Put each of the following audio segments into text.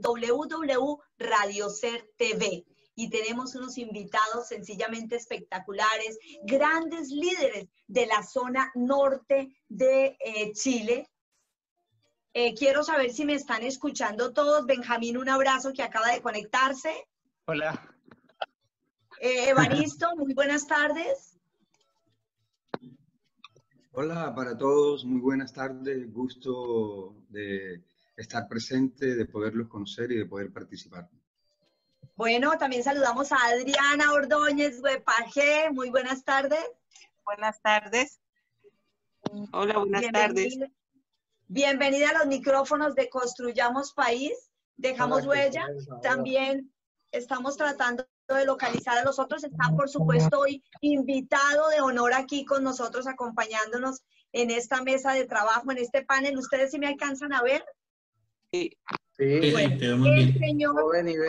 www.radiocer TV y tenemos unos invitados sencillamente espectaculares, grandes líderes de la zona norte de eh, Chile. Eh, quiero saber si me están escuchando todos. Benjamín, un abrazo que acaba de conectarse. Hola. Eh, Evaristo, muy buenas tardes. Hola para todos, muy buenas tardes. Gusto de estar presente, de poderlos conocer y de poder participar. Bueno, también saludamos a Adriana Ordóñez Huepaje. Muy buenas tardes. Buenas tardes. Hola, buenas tardes. Bienvenida a los micrófonos de Construyamos País. Dejamos huella. También estamos tratando de localizar a los otros. Está, por supuesto, hoy invitado de honor aquí con nosotros, acompañándonos en esta mesa de trabajo, en este panel. ¿Ustedes sí me alcanzan a ver? Sí. Sí, el señor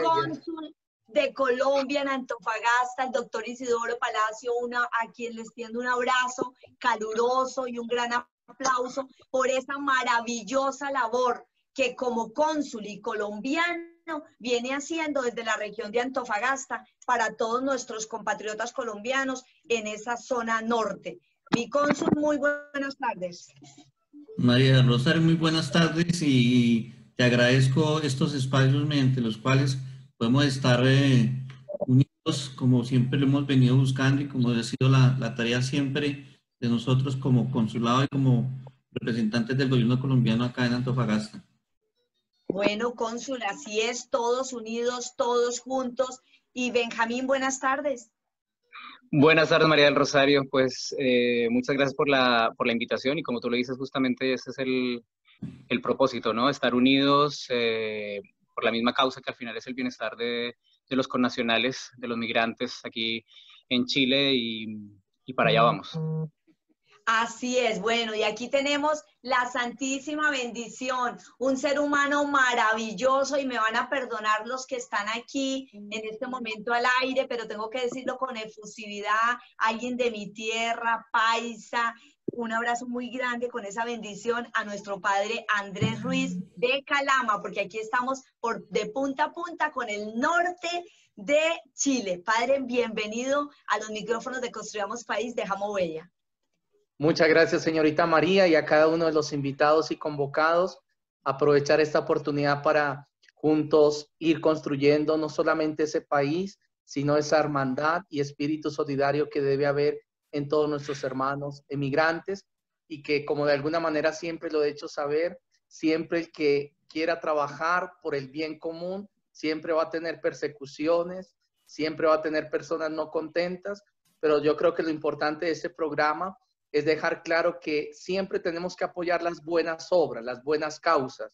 cónsul de Colombia en Antofagasta, el doctor Isidoro Palacio, una, a quien les tiendo un abrazo caluroso y un gran aplauso por esa maravillosa labor que como cónsul y colombiano viene haciendo desde la región de Antofagasta para todos nuestros compatriotas colombianos en esa zona norte. Mi cónsul, muy buenas tardes. María Rosario, muy buenas tardes y te agradezco estos espacios mediante los cuales podemos estar eh, unidos como siempre lo hemos venido buscando y como ha sido la, la, tarea siempre de nosotros como consulado y como representantes del gobierno colombiano acá en Antofagasta. Bueno, cónsul, así es, todos unidos, todos juntos. Y Benjamín, buenas tardes. Buenas tardes, María del Rosario. Pues eh, muchas gracias por la, por la invitación y como tú lo dices, justamente ese es el, el propósito, ¿no? Estar unidos, eh, por la misma causa que al final es el bienestar de, de los connacionales, de los migrantes aquí en Chile y, y para allá vamos. Así es, bueno, y aquí tenemos la santísima bendición, un ser humano maravilloso y me van a perdonar los que están aquí en este momento al aire, pero tengo que decirlo con efusividad, alguien de mi tierra, paisa, un abrazo muy grande con esa bendición a nuestro padre Andrés Ruiz de Calama, porque aquí estamos por, de punta a punta con el norte de Chile. Padre, bienvenido a los micrófonos de Construyamos País de Jamo Bella. Muchas gracias, señorita María, y a cada uno de los invitados y convocados. Aprovechar esta oportunidad para juntos ir construyendo no solamente ese país, sino esa hermandad y espíritu solidario que debe haber en todos nuestros hermanos emigrantes y que como de alguna manera siempre lo he hecho saber, siempre el que quiera trabajar por el bien común, siempre va a tener persecuciones, siempre va a tener personas no contentas, pero yo creo que lo importante de este programa es dejar claro que siempre tenemos que apoyar las buenas obras, las buenas causas.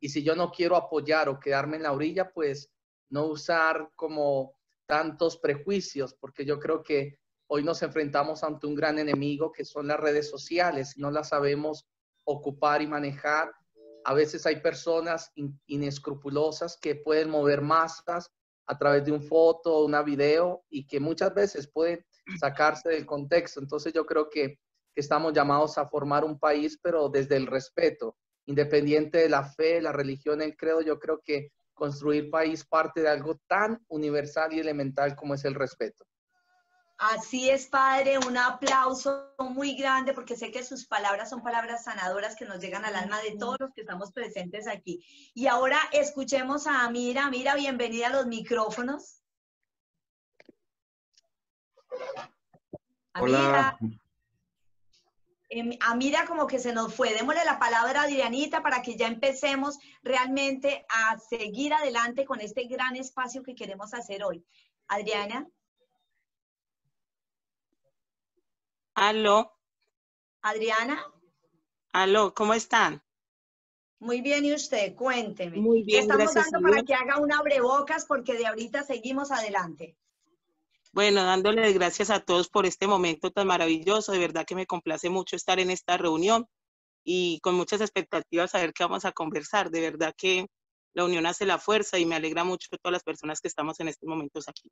Y si yo no quiero apoyar o quedarme en la orilla, pues no usar como tantos prejuicios, porque yo creo que Hoy nos enfrentamos ante un gran enemigo que son las redes sociales. No las sabemos ocupar y manejar, a veces hay personas inescrupulosas que pueden mover masas a través de un foto, una video y que muchas veces pueden sacarse del contexto. Entonces yo creo que estamos llamados a formar un país, pero desde el respeto, independiente de la fe, la religión, el credo, yo creo que construir país parte de algo tan universal y elemental como es el respeto. Así es, Padre, un aplauso muy grande porque sé que sus palabras son palabras sanadoras que nos llegan al alma de todos los que estamos presentes aquí. Y ahora escuchemos a Amira. Amira, bienvenida a los micrófonos. Hola. Em, Amira como que se nos fue. Démosle la palabra a Adrianita para que ya empecemos realmente a seguir adelante con este gran espacio que queremos hacer hoy. Adriana. Aló. Adriana. Aló, ¿cómo están? Muy bien, ¿y usted? Cuénteme. Muy bien, ¿Qué estamos gracias dando para que haga un abrebocas? Porque de ahorita seguimos adelante. Bueno, dándole gracias a todos por este momento tan maravilloso. De verdad que me complace mucho estar en esta reunión y con muchas expectativas a ver qué vamos a conversar. De verdad que la unión hace la fuerza y me alegra mucho todas las personas que estamos en estos momentos aquí.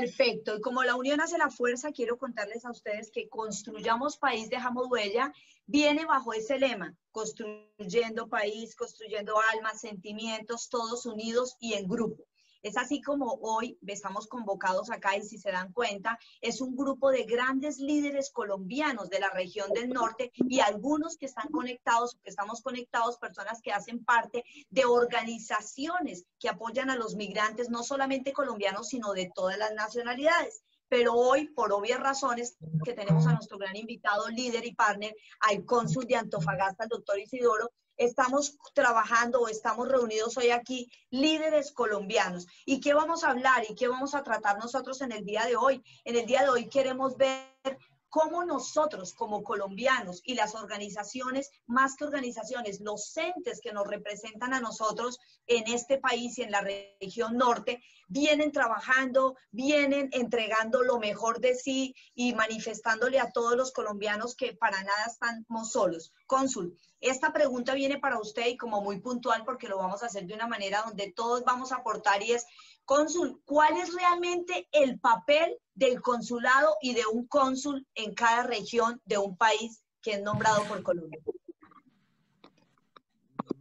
Perfecto. Y como la unión hace la fuerza, quiero contarles a ustedes que construyamos país, dejamos huella, viene bajo ese lema, construyendo país, construyendo almas, sentimientos, todos unidos y en grupo. Es así como hoy estamos convocados acá y si se dan cuenta, es un grupo de grandes líderes colombianos de la región del norte y algunos que están conectados, que estamos conectados, personas que hacen parte de organizaciones que apoyan a los migrantes, no solamente colombianos, sino de todas las nacionalidades. Pero hoy, por obvias razones, que tenemos a nuestro gran invitado, líder y partner, al cónsul de Antofagasta, el doctor Isidoro, estamos trabajando o estamos reunidos hoy aquí líderes colombianos. ¿Y qué vamos a hablar y qué vamos a tratar nosotros en el día de hoy? En el día de hoy queremos ver cómo nosotros como colombianos y las organizaciones, más que organizaciones, los entes que nos representan a nosotros en este país y en la región norte, vienen trabajando, vienen entregando lo mejor de sí y manifestándole a todos los colombianos que para nada estamos solos. Cónsul, esta pregunta viene para usted y como muy puntual porque lo vamos a hacer de una manera donde todos vamos a aportar y es, cónsul, ¿cuál es realmente el papel del consulado y de un cónsul en cada región de un país que es nombrado por Colombia.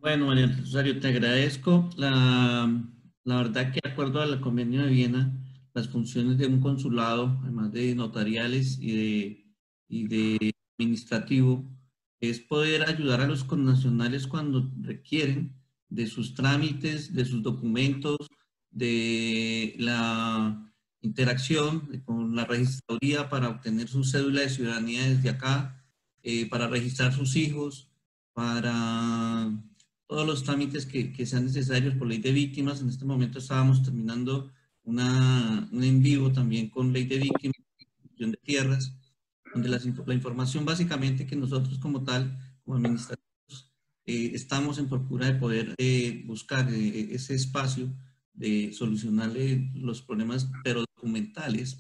Bueno, María Rosario, te agradezco. La, verdad que de acuerdo al convenio de Viena, las funciones de un consulado, además de notariales y de, y de administrativo, es poder ayudar a los connacionales cuando requieren de sus trámites, de sus documentos, de la interacción con la registraduría para obtener su cédula de ciudadanía desde acá, eh, para registrar sus hijos, para todos los trámites que, que, sean necesarios por ley de víctimas. En este momento estábamos terminando una, un en vivo también con ley de víctimas, de tierras, donde la, la información básicamente que nosotros como tal, como administrativos, eh, estamos en procura de poder eh, buscar ese espacio de solucionarle los problemas, pero documentales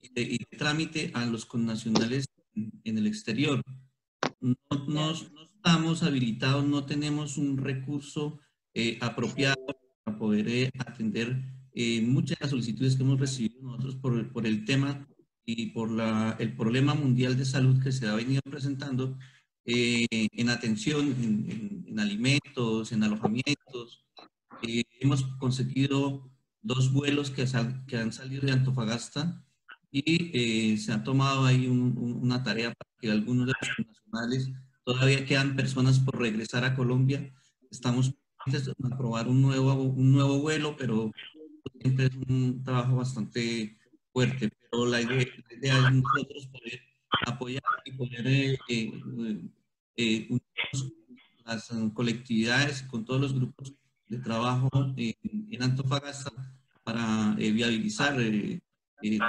y de, trámite a los connacionales en, el exterior. No, no, estamos habilitados, no tenemos un recurso eh, apropiado para poder eh, atender eh, muchas de las solicitudes que hemos recibido nosotros por, por el tema y por la, el problema mundial de salud que se ha venido presentando en atención, en, en, alimentos, en alojamientos, eh, hemos conseguido dos vuelos que, que, han salido de Antofagasta y eh, se ha tomado ahí una tarea para que algunos de los nacionales, todavía quedan personas por regresar a Colombia. Estamos a aprobar un nuevo, un nuevo vuelo, pero siempre es un trabajo bastante fuerte. Pero la idea, es nosotros poder apoyar y poder eh, eh, las colectividades con todos los grupos de trabajo en, Antofagasta para eh, viabilizar eh, eh,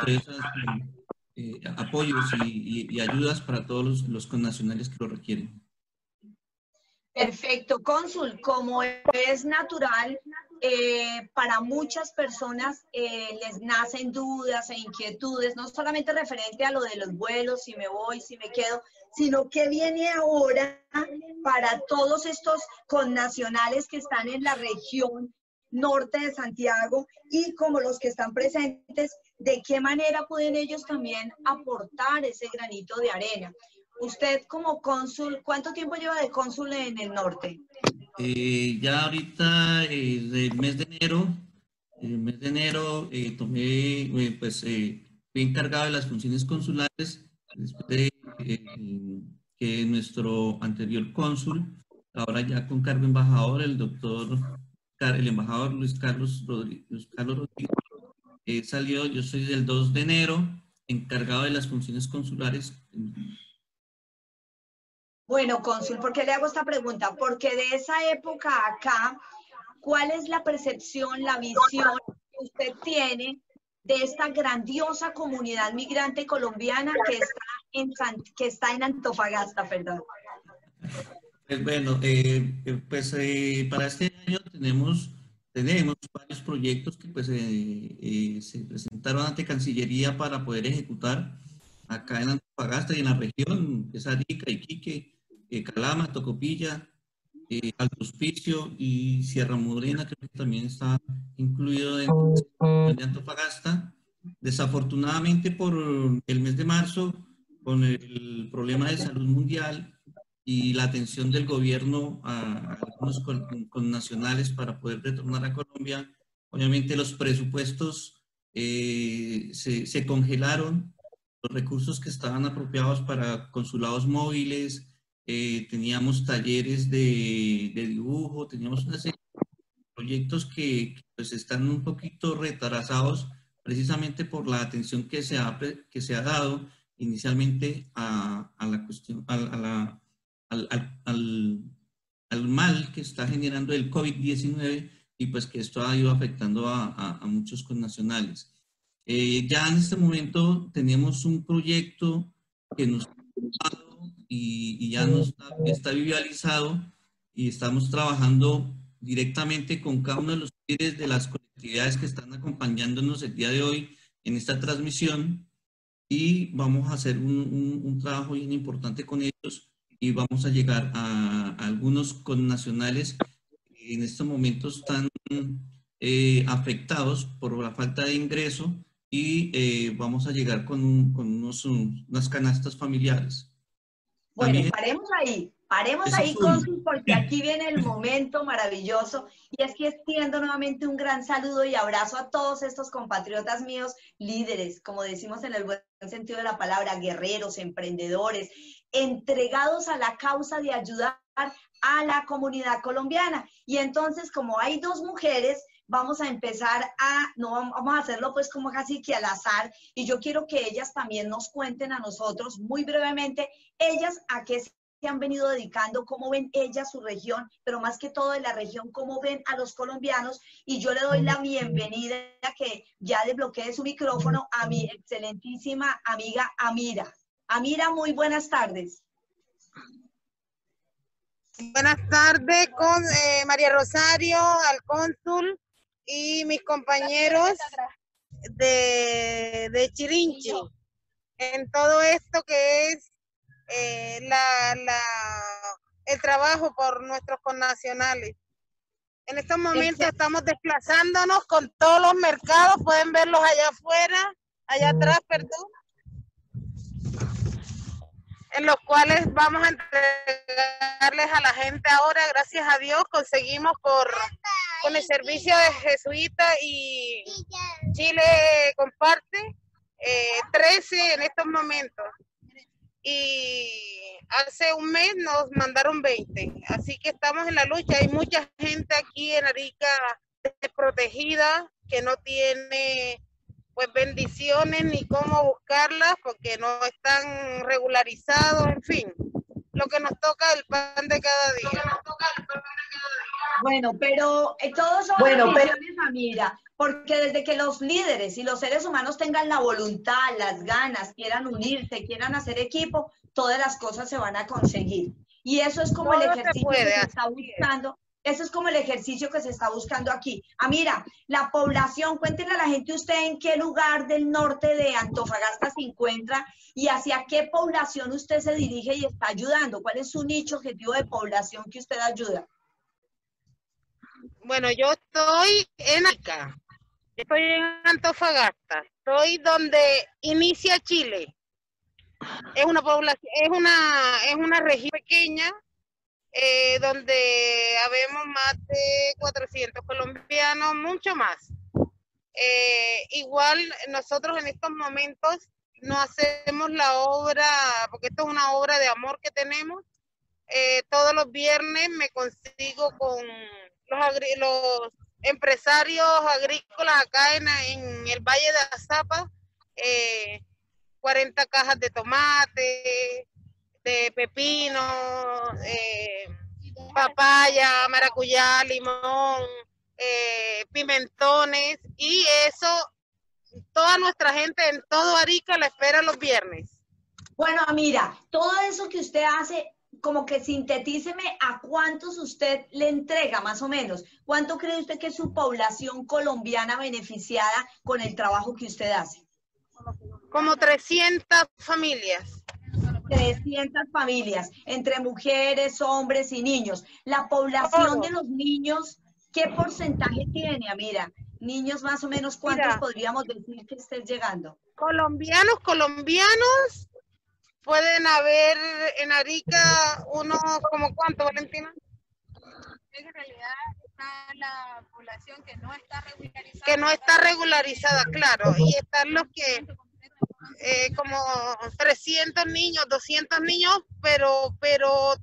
apoyos y, ayudas para todos los, los connacionales que lo requieren. Perfecto, cónsul. Como es natural, para muchas personas les nacen dudas e inquietudes, no solamente referente a lo de los vuelos, si me voy, si me quedo, sino que viene ahora para todos estos connacionales que están en la región norte de Santiago y como los que están presentes, de qué manera pueden ellos también aportar ese granito de arena. Usted como cónsul, ¿cuánto tiempo lleva de cónsul en el norte? Eh, ya ahorita, eh, el mes de enero, el mes de enero eh, tomé, eh, pues fui encargado de las funciones consulares después de eh, que nuestro anterior cónsul, ahora ya con cargo embajador, el doctor, el embajador Luis Carlos Rodríguez, Carlos eh, salió, yo soy del 2 de enero, encargado de las funciones consulares. Bueno, cónsul, ¿por qué le hago esta pregunta? Porque de esa época acá, ¿cuál es la percepción, la visión que usted tiene de esta grandiosa comunidad migrante colombiana que está en, que está en Antofagasta, perdón. Pues bueno, eh, eh, pues eh, para este año tenemos, tenemos varios proyectos que pues se presentaron ante Cancillería para poder ejecutar acá en Antofagasta y en la región, que es Arica, Iquique, Calama, Tocopilla, eh, Alto Hospicio y Sierra Morena, creo que también está incluido dentro de Antofagasta. Desafortunadamente por el mes de marzo, con el problema de salud mundial y la atención del gobierno a, algunos con, nacionales para poder retornar a Colombia, obviamente los presupuestos eh, se, se, congelaron, los recursos que estaban apropiados para consulados móviles, eh, teníamos talleres de, de, dibujo, teníamos una serie de proyectos que pues están un poquito retrasados precisamente por la atención que se ha, que se ha dado inicialmente a, a la cuestión, a, la, al, al, al, mal que está generando el COVID-19 y pues que esto ha ido afectando a, a muchos connacionales. Eh, ya en este momento tenemos un proyecto que nos y, y ya nos está, está visualizado y estamos trabajando directamente con cada uno de los líderes de las colectividades que están acompañándonos el día de hoy en esta transmisión y vamos a hacer un, un, trabajo bien importante con ellos y vamos a llegar a, a algunos connacionales que en estos momentos están eh, afectados por la falta de ingreso y eh, vamos a llegar con, con unos, unas canastas familiares. Bueno, paremos ahí, paremos ahí, Consul, porque aquí viene el momento maravilloso y es que extiendo nuevamente un gran saludo y abrazo a todos estos compatriotas míos, líderes, como decimos en el buen sentido de la palabra, guerreros, emprendedores, entregados a la causa de ayudar a la comunidad colombiana. Y entonces, como hay dos mujeres, vamos a empezar a, no vamos a hacerlo pues como casi que al azar, y yo quiero que ellas también nos cuenten a nosotros muy brevemente, ellas a qué se han venido dedicando, cómo ven ellas su región, pero más que todo de la región, cómo ven a los colombianos. Y yo le doy la bienvenida que ya desbloquee su micrófono a mi excelentísima amiga Amira. Amira, muy buenas tardes. Buenas tardes con eh, María Rosario, al cónsul, y mis compañeros de, de Chirinchi. En todo esto que es eh, la, la, el trabajo por nuestros connacionales. En estos momentos estamos desplazándonos con todos los mercados, pueden verlos allá afuera, allá atrás, perdón, en los cuales vamos a entregarles a la gente ahora, gracias a Dios, conseguimos por con el servicio de Jesuita y Chile comparte, 13 eh, en estos momentos. Y hace un mes nos mandaron 20. Así que estamos en la lucha. Hay mucha gente aquí en Arica desprotegida que no tiene pues bendiciones ni cómo buscarlas porque no están regularizados, en fin lo que nos toca el pan de cada día. Bueno, pero eh, todos son bueno, pero... mira, porque desde que los líderes y los seres humanos tengan la voluntad, las ganas, quieran unirse, quieran hacer equipo, todas las cosas se van a conseguir. Y eso es como el ejercicio que se está buscando eso es como el ejercicio que se está buscando aquí. Ah, mira, la población, cuéntenle a la gente usted en qué lugar del norte de Antofagasta se encuentra y hacia qué población usted se dirige y está ayudando. ¿Cuál es su nicho objetivo de población que usted ayuda? Bueno, yo estoy en acá. Estoy en Antofagasta. Estoy donde inicia Chile. Es una población, es una, es una región pequeña eh, donde habemos más de 400 colombianos, mucho más. Eh, igual nosotros en estos momentos no hacemos la obra, porque esto es una obra de amor que tenemos. Eh, todos los viernes me consigo con los, los empresarios agrícolas acá en, el Valle de Azapa, 40 cajas de tomate, de pepino, eh, papaya, maracuyá, limón, eh, pimentones y eso, toda nuestra gente en todo Arica la espera los viernes. Bueno, mira, todo eso que usted hace, como que sintetíceme a cuántos usted le entrega más o menos. ¿Cuánto cree usted que es su población colombiana beneficiada con el trabajo que usted hace? Como 300 familias. 300 familias, entre mujeres, hombres y niños. La población de los niños, ¿qué porcentaje tiene, Amira? Niños más o menos, ¿cuántos podríamos decir que estés llegando? Colombianos, colombianos, pueden haber en Arica unos, como cuánto, Valentina? En realidad está la población que no está regularizada. Que no está regularizada, claro, y están los que eh, como 300 niños, 200 niños, pero, pero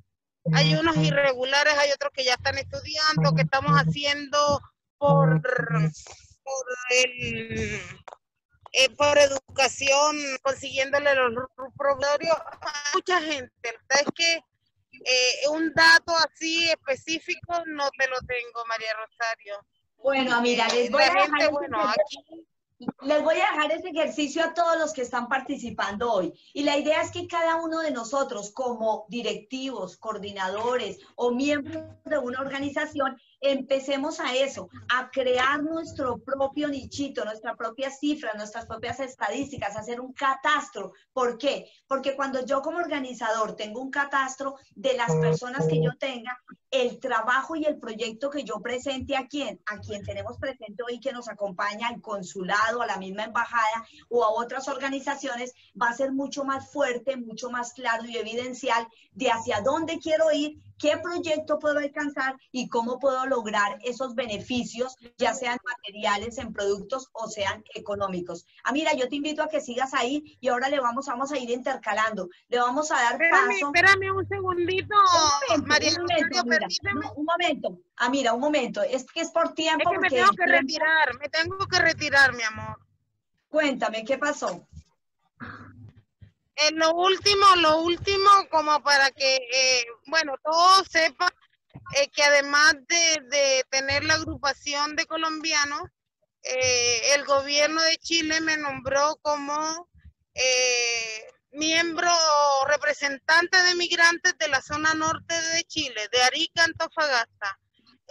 hay unos irregulares, hay otros que ya están estudiando, que estamos haciendo por, por, el, eh, por educación, consiguiéndole los provisorios a mucha gente. Es que eh, un dato así específico no te lo tengo, María Rosario. Bueno, mira, les voy a dejar bueno, aquí les voy a dejar ese ejercicio a todos los que están participando hoy. Y la idea es que cada uno de nosotros, como directivos, coordinadores o miembros de una organización, empecemos a eso, a crear nuestro propio nichito, nuestra propia cifra, nuestras propias estadísticas, hacer un catastro. ¿Por qué? Porque cuando yo como organizador tengo un catastro de las personas que yo tenga, el trabajo y el proyecto que yo presente a quien, a quien tenemos presente hoy que nos acompaña al consulado, a la misma embajada o a otras organizaciones, va a ser mucho más fuerte, mucho más claro y evidencial de hacia dónde quiero ir qué proyecto puedo alcanzar y cómo puedo lograr esos beneficios, ya sean materiales en productos o sean económicos. Ah, mira, yo te invito a que sigas ahí y ahora le vamos, vamos a ir intercalando. Le vamos a dar espérame, paso. Espérame un segundito, un María. Un momento, un momento. Ah, mira, un momento. Es que es por tiempo. Es que me tengo que retirar, me tengo que retirar, mi amor. Cuéntame, ¿qué pasó? En lo último, lo último, como para que, eh, bueno, todos sepan eh, que además de, tener la agrupación de colombianos, eh, el gobierno de Chile me nombró como miembro representante de migrantes de la zona norte de Chile, de Arica, Antofagasta.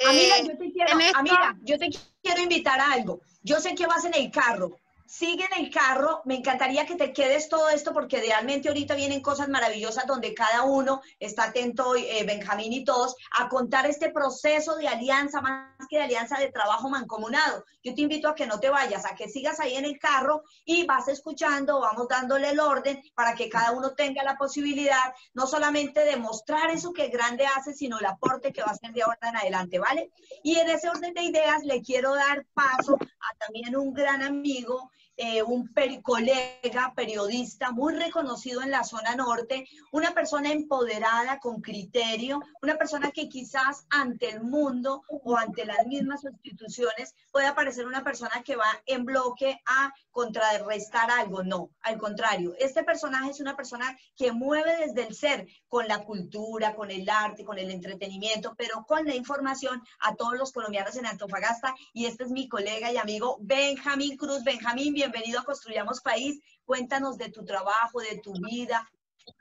Amiga, yo te quiero, amiga, yo te quiero invitar a algo. Yo sé que vas en el carro, sigue en el carro. Me encantaría que te quedes todo esto porque realmente ahorita vienen cosas maravillosas donde cada uno está atento, eh, Benjamín y todos, a contar este proceso de alianza, más que de alianza de trabajo mancomunado. Yo te invito a que no te vayas, a que sigas ahí en el carro y vas escuchando, vamos dándole el orden para que cada uno tenga la posibilidad no solamente de mostrar eso que grande hace, sino el aporte que va a hacer de ahora en adelante, ¿vale? Y en ese orden de ideas le quiero dar paso a también un gran amigo eh, un colega periodista muy reconocido en la zona norte, una persona empoderada, con criterio, una persona que quizás ante el mundo o ante las mismas instituciones pueda parecer una persona que va en bloque a contrarrestar algo. No, al contrario, este personaje es una persona que mueve desde el ser, con la cultura, con el arte, con el entretenimiento, pero con la información a todos los colombianos en Antofagasta. Y este es mi colega y amigo Benjamín Cruz. Benjamín, bienvenido a Construyamos País. Cuéntanos de tu trabajo, de tu vida,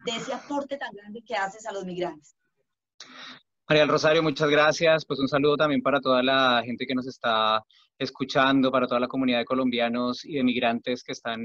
de ese aporte tan grande que haces a los migrantes. María Rosario, muchas gracias. Pues un saludo también para toda la gente que nos está escuchando, para toda la comunidad de colombianos y de migrantes que están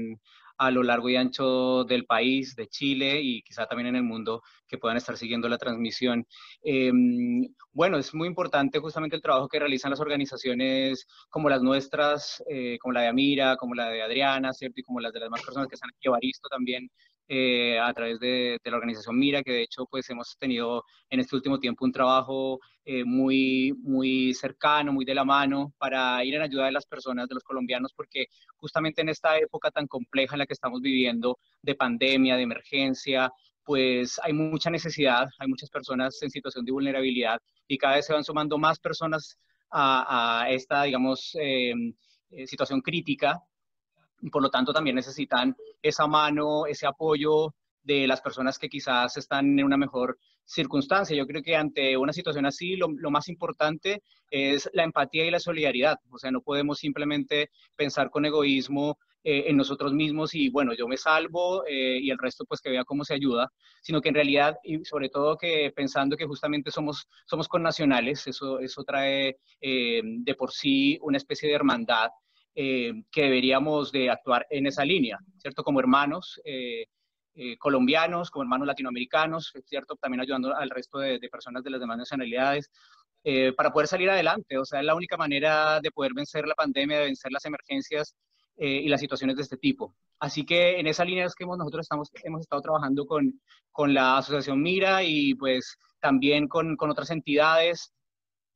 a lo largo y ancho del país, de Chile y quizá también en el mundo que puedan estar siguiendo la transmisión. Em, bueno, es muy importante justamente el trabajo que realizan las organizaciones como las nuestras, eh, como la de Amira, como la de Adriana, ¿cierto? Y como las de las demás personas que están aquí, Evaristo también, eh, a través de, la organización Mira, que de hecho pues hemos tenido en este último tiempo un trabajo eh, muy, muy cercano, muy de la mano para ir en ayuda de las personas, de los colombianos, porque justamente en esta época tan compleja en la que estamos viviendo, de pandemia, de emergencia, pues hay mucha necesidad, hay muchas personas en situación de vulnerabilidad y cada vez se van sumando más personas a, esta, digamos, eh, situación crítica por lo tanto también necesitan esa mano, ese apoyo de las personas que quizás están en una mejor circunstancia. Yo creo que ante una situación así, lo, más importante es la empatía y la solidaridad. O sea, no podemos simplemente pensar con egoísmo eh, en nosotros mismos y bueno, yo me salvo eh, y el resto pues que vea cómo se ayuda, sino que en realidad y sobre todo que pensando que justamente somos, somos connacionales, eso, eso trae eh, de por sí una especie de hermandad eh, que deberíamos de actuar en esa línea, ¿cierto? Como hermanos eh, eh, colombianos, como hermanos latinoamericanos, ¿cierto? También ayudando al resto de, personas de las demás nacionalidades. eh, para poder salir adelante. O sea, es la única manera de poder vencer la pandemia, de vencer las emergencias eh, y las situaciones de este tipo. Así que en esa línea es que hemos, nosotros estamos, hemos estado trabajando con, con la Asociación Mira y pues también con, con otras entidades,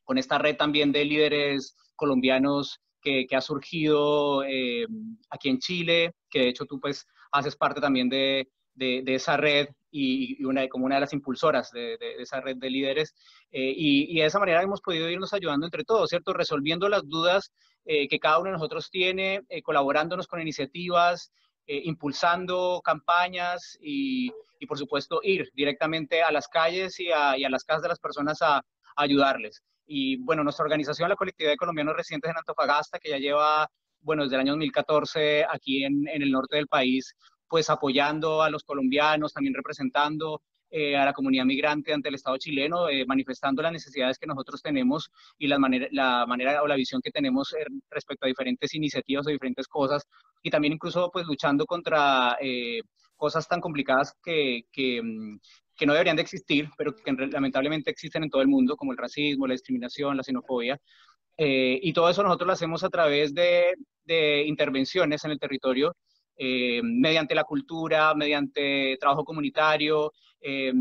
con esta red también de líderes colombianos que, ha surgido eh, aquí en Chile, que de hecho tú pues haces parte también de, de, esa red y, una, como una de las impulsoras de, esa red de líderes. Eh, y, y, de esa manera hemos podido irnos ayudando entre todos, ¿cierto? Resolviendo las dudas eh, que cada uno de nosotros tiene, colaborándonos con iniciativas, impulsando campañas y, y, por supuesto, ir directamente a las calles y a, y a las casas de las personas a ayudarles. Y bueno, nuestra organización, la Colectividad de Colombianos Residentes en Antofagasta, que ya lleva, bueno, desde el año 2014 aquí en, en el norte del país, pues apoyando a los colombianos, también representando eh, a la comunidad migrante ante el Estado chileno, eh, manifestando las necesidades que nosotros tenemos y la manera, la manera o la visión que tenemos eh, respecto a diferentes iniciativas o diferentes cosas, y también incluso pues luchando contra cosas tan complicadas que, que, mm, que no deberían de existir, pero que lamentablemente existen en todo el mundo, como el racismo, la discriminación, la xenofobia. Eh, y todo eso nosotros lo hacemos a través de, de intervenciones en el territorio, eh, mediante la cultura, mediante trabajo comunitario eh,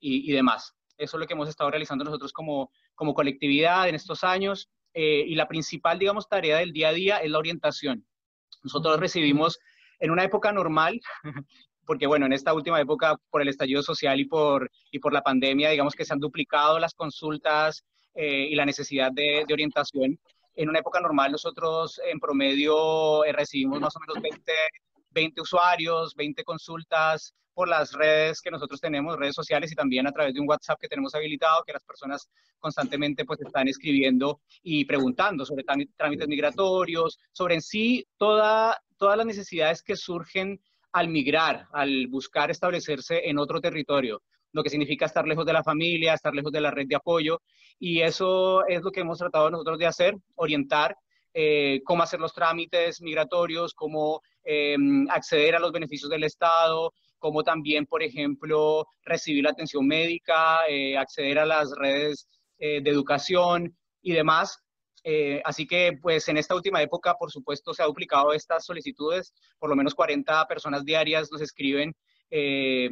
y, y, demás. Eso es lo que hemos estado realizando nosotros como, como colectividad en estos años. y la principal, digamos, tarea del día a día es la orientación. Nosotros recibimos en una época normal, porque bueno, en esta última época, por el estallido social y por, y por la pandemia, digamos que se han duplicado las consultas eh, y la necesidad de, de, orientación. En una época normal, nosotros en promedio eh, recibimos más o menos 20, 20 usuarios, 20 consultas por las redes que nosotros tenemos, redes sociales y también a través de un WhatsApp que tenemos habilitado, que las personas constantemente pues están escribiendo y preguntando sobre trámites migratorios, sobre en sí toda, todas las necesidades que surgen al migrar, al buscar establecerse en otro territorio, lo que significa estar lejos de la familia, estar lejos de la red de apoyo. Y eso es lo que hemos tratado nosotros de hacer, orientar eh, cómo hacer los trámites migratorios, cómo eh, acceder a los beneficios del Estado, cómo también, por ejemplo, recibir la atención médica, eh, acceder a las redes de educación y demás. Eh, así que, pues, en esta última época, por supuesto, se ha duplicado estas solicitudes. Por lo menos 40 personas diarias nos escriben eh,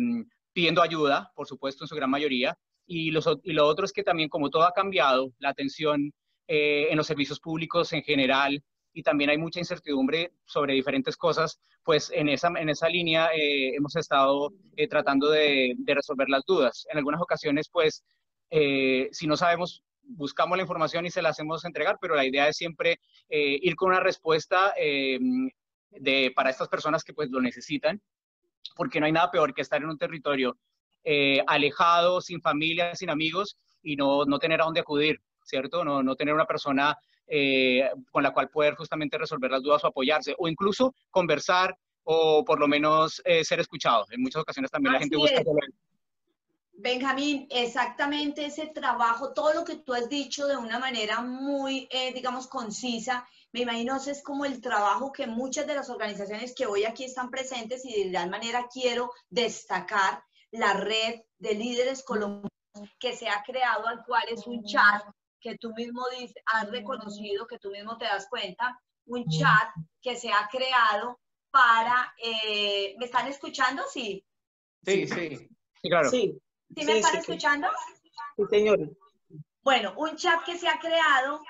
pidiendo ayuda, por supuesto, en su gran mayoría. Y, los, y lo otro es que también, como todo ha cambiado, la atención eh, en los servicios públicos en general, y también hay mucha incertidumbre sobre diferentes cosas, pues en esa, en esa línea hemos estado tratando de, resolver las dudas. En algunas ocasiones, pues, si no sabemos buscamos la información y se la hacemos entregar, pero la idea es siempre eh, ir con una respuesta eh, de, para estas personas que pues lo necesitan, porque no hay nada peor que estar en un territorio eh, alejado, sin familia, sin amigos y no, no tener a dónde acudir, ¿cierto? No, no tener una persona con la cual poder justamente resolver las dudas o apoyarse, o incluso conversar o por lo menos ser escuchado. En muchas ocasiones también Así la gente busca... Benjamín, exactamente ese trabajo, todo lo que tú has dicho de una manera muy, eh, digamos, concisa, me imagino es como el trabajo que muchas de las organizaciones que hoy aquí están presentes y de tal manera quiero destacar la red de líderes colombianos que se ha creado, al cual es un chat que tú mismo dices, has reconocido, que tú mismo te das cuenta, un chat que se ha creado para, eh, ¿me están escuchando? Sí. Sí, sí. Sí, claro. Sí. ¿Sí me sí, están sí, escuchando? Sí, señor. Bueno, un chat que se ha creado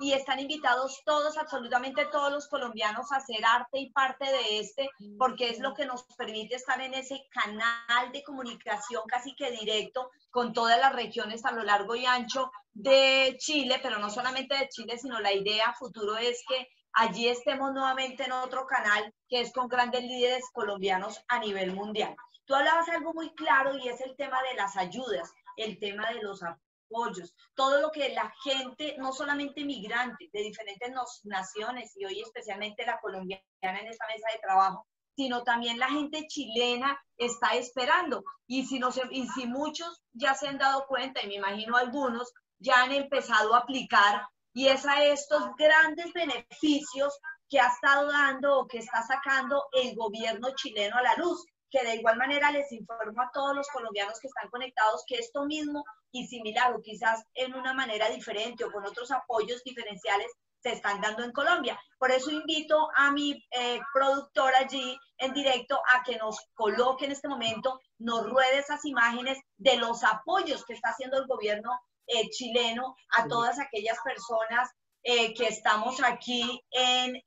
y están invitados todos, absolutamente todos los colombianos a hacer arte y parte de este, porque es lo que nos permite estar en ese canal de comunicación casi que directo con todas las regiones a lo largo y ancho de Chile, pero no solamente de Chile, sino la idea futuro es que allí estemos nuevamente en otro canal que es con grandes líderes colombianos a nivel mundial. Tú hablabas algo muy claro y es el tema de las ayudas, el tema de los apoyos, todo lo que la gente, no solamente migrantes de diferentes naciones y hoy especialmente la colombiana en esta mesa de trabajo, sino también la gente chilena está esperando. Y si, no y si muchos ya se han dado cuenta, y me imagino algunos, ya han empezado a aplicar y es a estos grandes beneficios que ha estado dando o que está sacando el gobierno chileno a la luz que de igual manera les informo a todos los colombianos que están conectados que esto mismo y similar o quizás en una manera diferente o con otros apoyos diferenciales se están dando en Colombia. Por eso invito a mi eh, productor allí en directo a que nos coloque en este momento, nos ruede esas imágenes de los apoyos que está haciendo el gobierno eh, chileno a todas aquellas personas eh, que estamos aquí en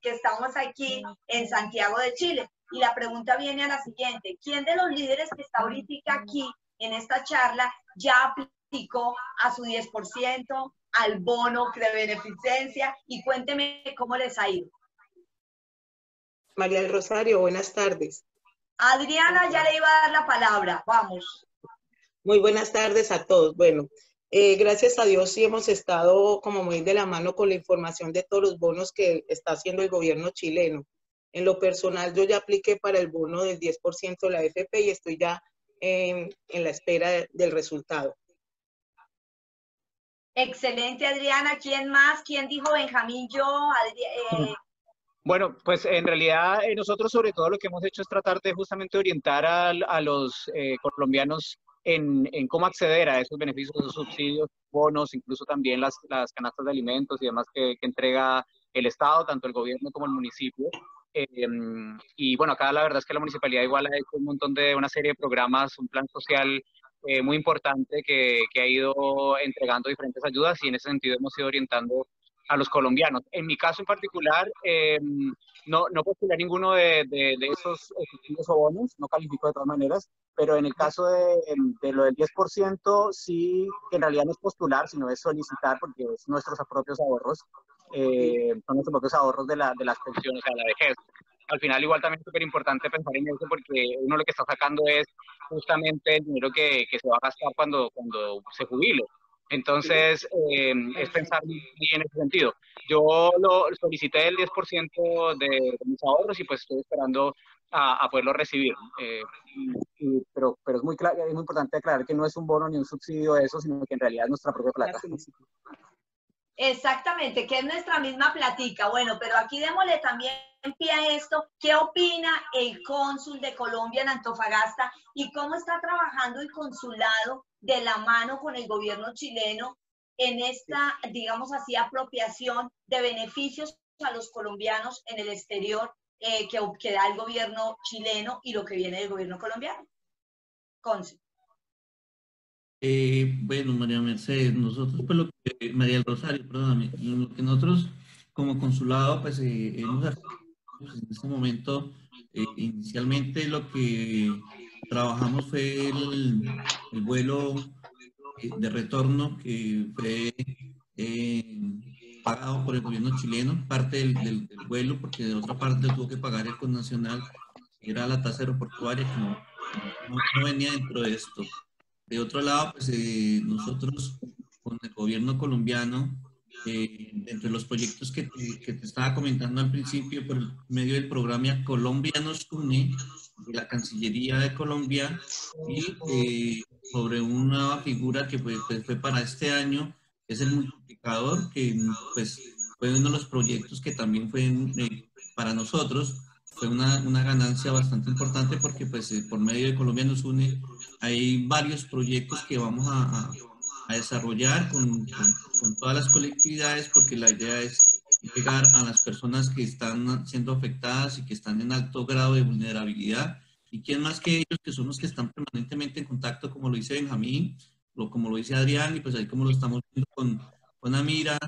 que estamos aquí en Santiago de Chile. Y la pregunta viene a la siguiente: ¿Quién de los líderes que está ahorita aquí en esta charla ya aplicó a su 10%, al bono de beneficencia? Y cuénteme cómo les ha ido. María del Rosario, buenas tardes. Adriana ya le iba a dar la palabra. Vamos. Muy buenas tardes a todos. Bueno, eh, gracias a Dios sí hemos estado como muy de la mano con la información de todos los bonos que está haciendo el gobierno chileno. En lo personal, yo ya apliqué para el bono del 10% de la FP y estoy ya en, la espera del resultado. Excelente, Adriana. ¿Quién más? ¿Quién dijo Benjamín? Yo, eh, Bueno, pues en realidad eh, nosotros sobre todo lo que hemos hecho es tratar de justamente orientar a, los colombianos en, cómo acceder a esos beneficios, esos subsidios, bonos, incluso también las, las canastas de alimentos y demás que, entrega el Estado, tanto el gobierno como el municipio. Em, y bueno, acá la verdad es que la municipalidad igual ha hecho un montón de una serie de programas, un plan social eh, muy importante que, que, ha ido entregando diferentes ayudas y en ese sentido hemos ido orientando a los colombianos. En mi caso en particular, em, no, no postulé ninguno de, de, esos subsidios o bonos, no califico de todas maneras, pero en el caso de, de, lo del 10%, sí, en realidad no es postular, sino es solicitar, porque es nuestros propios ahorros, eh, son nuestros propios ahorros de, la, de las pensiones a la vejez. Al final, igual también es súper importante pensar en eso, porque uno lo que está sacando es justamente el dinero que, que se va a gastar cuando, cuando se jubile. Entonces, eh, es pensar bien en ese sentido. Yo lo solicité el 10% de, mis ahorros y pues estoy esperando a, poderlo recibir. Eh, pero pero es, muy es muy importante aclarar que no es un bono ni un subsidio de eso, sino que en realidad es nuestra propia plata. Exactamente, que es nuestra misma platica. Bueno, pero aquí démosle también pie a esto. ¿Qué opina el cónsul de Colombia en Antofagasta y cómo está trabajando el consulado de la mano con el gobierno chileno en esta, digamos así, apropiación de beneficios a los colombianos en el exterior eh, que, que, da el gobierno chileno y lo que viene del gobierno colombiano? Cónsul. Eh, bueno, María Mercedes, nosotros, pues lo que, María del Rosario, perdóname, lo que nosotros como consulado, pues eh, hemos en este momento, eh, inicialmente lo que trabajamos fue el, vuelo de retorno que fue pagado por el gobierno chileno, parte del, vuelo, porque de otra parte tuvo que pagar el nacional, que era la tasa aeroportuaria, que no venía dentro de esto. De otro lado, pues eh, nosotros con el gobierno colombiano, eh, entre los proyectos que te, estaba comentando al principio, por medio del programa Colombia nos une, de la Cancillería de Colombia, y eh, sobre una figura que pues, fue para este año, es el multiplicador, que pues fue uno de los proyectos que también fue para nosotros, fue una, una, ganancia bastante importante porque pues eh, por medio de Colombia nos une, hay varios proyectos que vamos a, a, desarrollar con, con, todas las colectividades porque la idea es llegar a las personas que están siendo afectadas y que están en alto grado de vulnerabilidad. ¿Y quién más que ellos que son los que están permanentemente en contacto, como lo dice Benjamín, o como lo dice Adrián, y pues ahí como lo estamos viendo con, con Amira,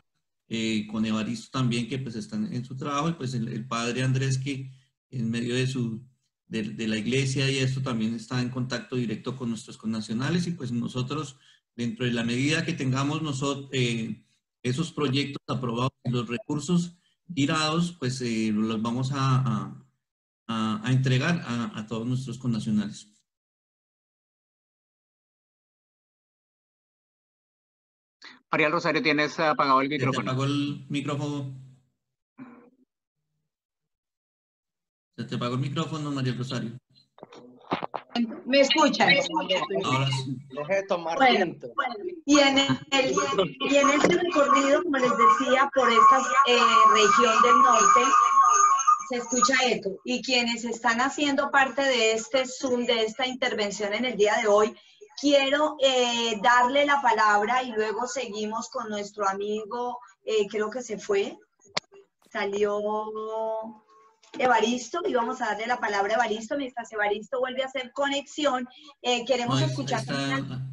eh, con Evaristo también, que pues están en su trabajo, y pues el, el padre Andrés que en medio de, su, de, la iglesia y esto también está en contacto directo con nuestros connacionales y pues nosotros, dentro de la medida que tengamos nosotros eh, esos proyectos aprobados y los recursos tirados, pues eh, los vamos a, a, entregar a, todos nuestros connacionales. María Rosario, tienes apagado el micrófono. apagó el micrófono. Se te apagó el micrófono, María Rosario. ¿Me escuchan? Ahora sí. bueno, y, en el, y en este recorrido, como les decía, por esta eh, región del norte, se escucha eco. Y quienes están haciendo parte de este Zoom, de esta intervención en el día de hoy, quiero eh, darle la palabra y luego seguimos con nuestro amigo, eh, creo que se fue, salió Evaristo y vamos a darle la palabra a Evaristo mientras Evaristo vuelve a hacer conexión. Eh, queremos escuchar.